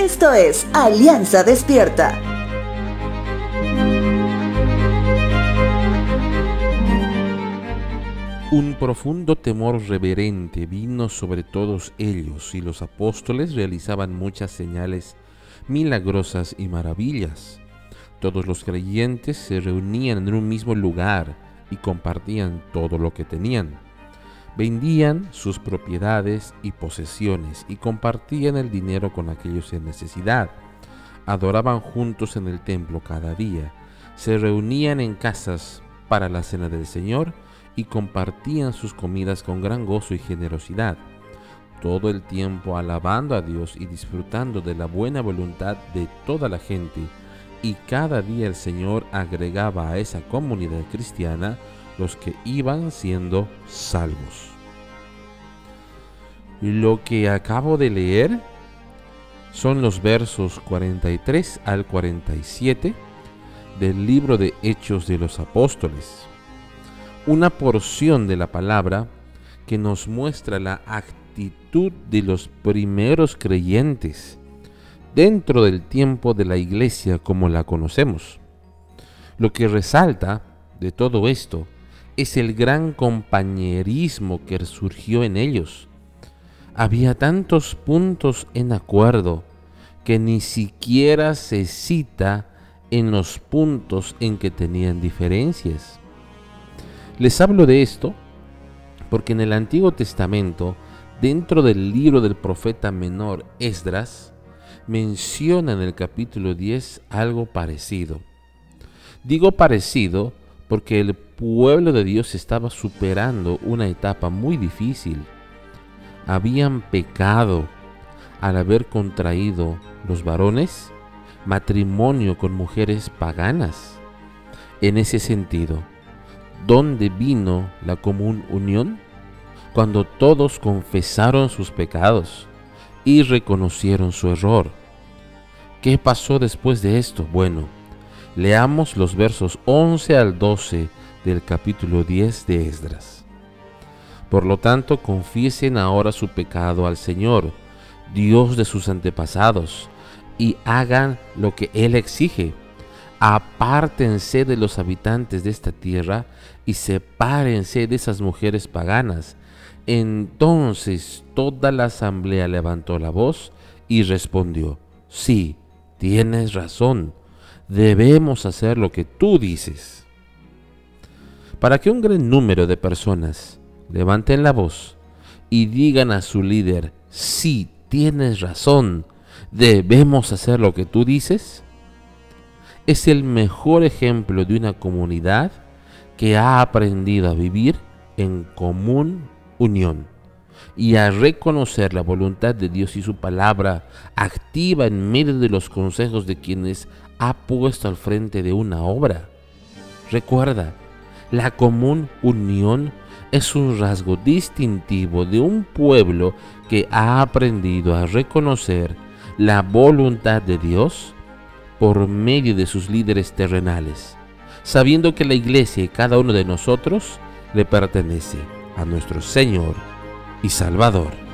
Esto es Alianza Despierta. Un profundo temor reverente vino sobre todos ellos y los apóstoles realizaban muchas señales milagrosas y maravillas. Todos los creyentes se reunían en un mismo lugar y compartían todo lo que tenían. Vendían sus propiedades y posesiones y compartían el dinero con aquellos en necesidad. Adoraban juntos en el templo cada día. Se reunían en casas para la cena del Señor y compartían sus comidas con gran gozo y generosidad, todo el tiempo alabando a Dios y disfrutando de la buena voluntad de toda la gente, y cada día el Señor agregaba a esa comunidad cristiana los que iban siendo salvos. Lo que acabo de leer son los versos 43 al 47 del libro de Hechos de los Apóstoles una porción de la palabra que nos muestra la actitud de los primeros creyentes dentro del tiempo de la iglesia como la conocemos. Lo que resalta de todo esto es el gran compañerismo que surgió en ellos. Había tantos puntos en acuerdo que ni siquiera se cita en los puntos en que tenían diferencias. Les hablo de esto porque en el Antiguo Testamento, dentro del libro del profeta menor Esdras, menciona en el capítulo 10 algo parecido. Digo parecido porque el pueblo de Dios estaba superando una etapa muy difícil. Habían pecado al haber contraído los varones matrimonio con mujeres paganas. En ese sentido, ¿Dónde vino la común unión? Cuando todos confesaron sus pecados y reconocieron su error. ¿Qué pasó después de esto? Bueno, leamos los versos 11 al 12 del capítulo 10 de Esdras. Por lo tanto, confiesen ahora su pecado al Señor, Dios de sus antepasados, y hagan lo que Él exige apártense de los habitantes de esta tierra y sepárense de esas mujeres paganas. Entonces toda la asamblea levantó la voz y respondió, sí, tienes razón, debemos hacer lo que tú dices. Para que un gran número de personas levanten la voz y digan a su líder, sí, tienes razón, debemos hacer lo que tú dices, es el mejor ejemplo de una comunidad que ha aprendido a vivir en común unión y a reconocer la voluntad de Dios y su palabra activa en medio de los consejos de quienes ha puesto al frente de una obra. Recuerda, la común unión es un rasgo distintivo de un pueblo que ha aprendido a reconocer la voluntad de Dios por medio de sus líderes terrenales, sabiendo que la iglesia y cada uno de nosotros le pertenece a nuestro Señor y Salvador.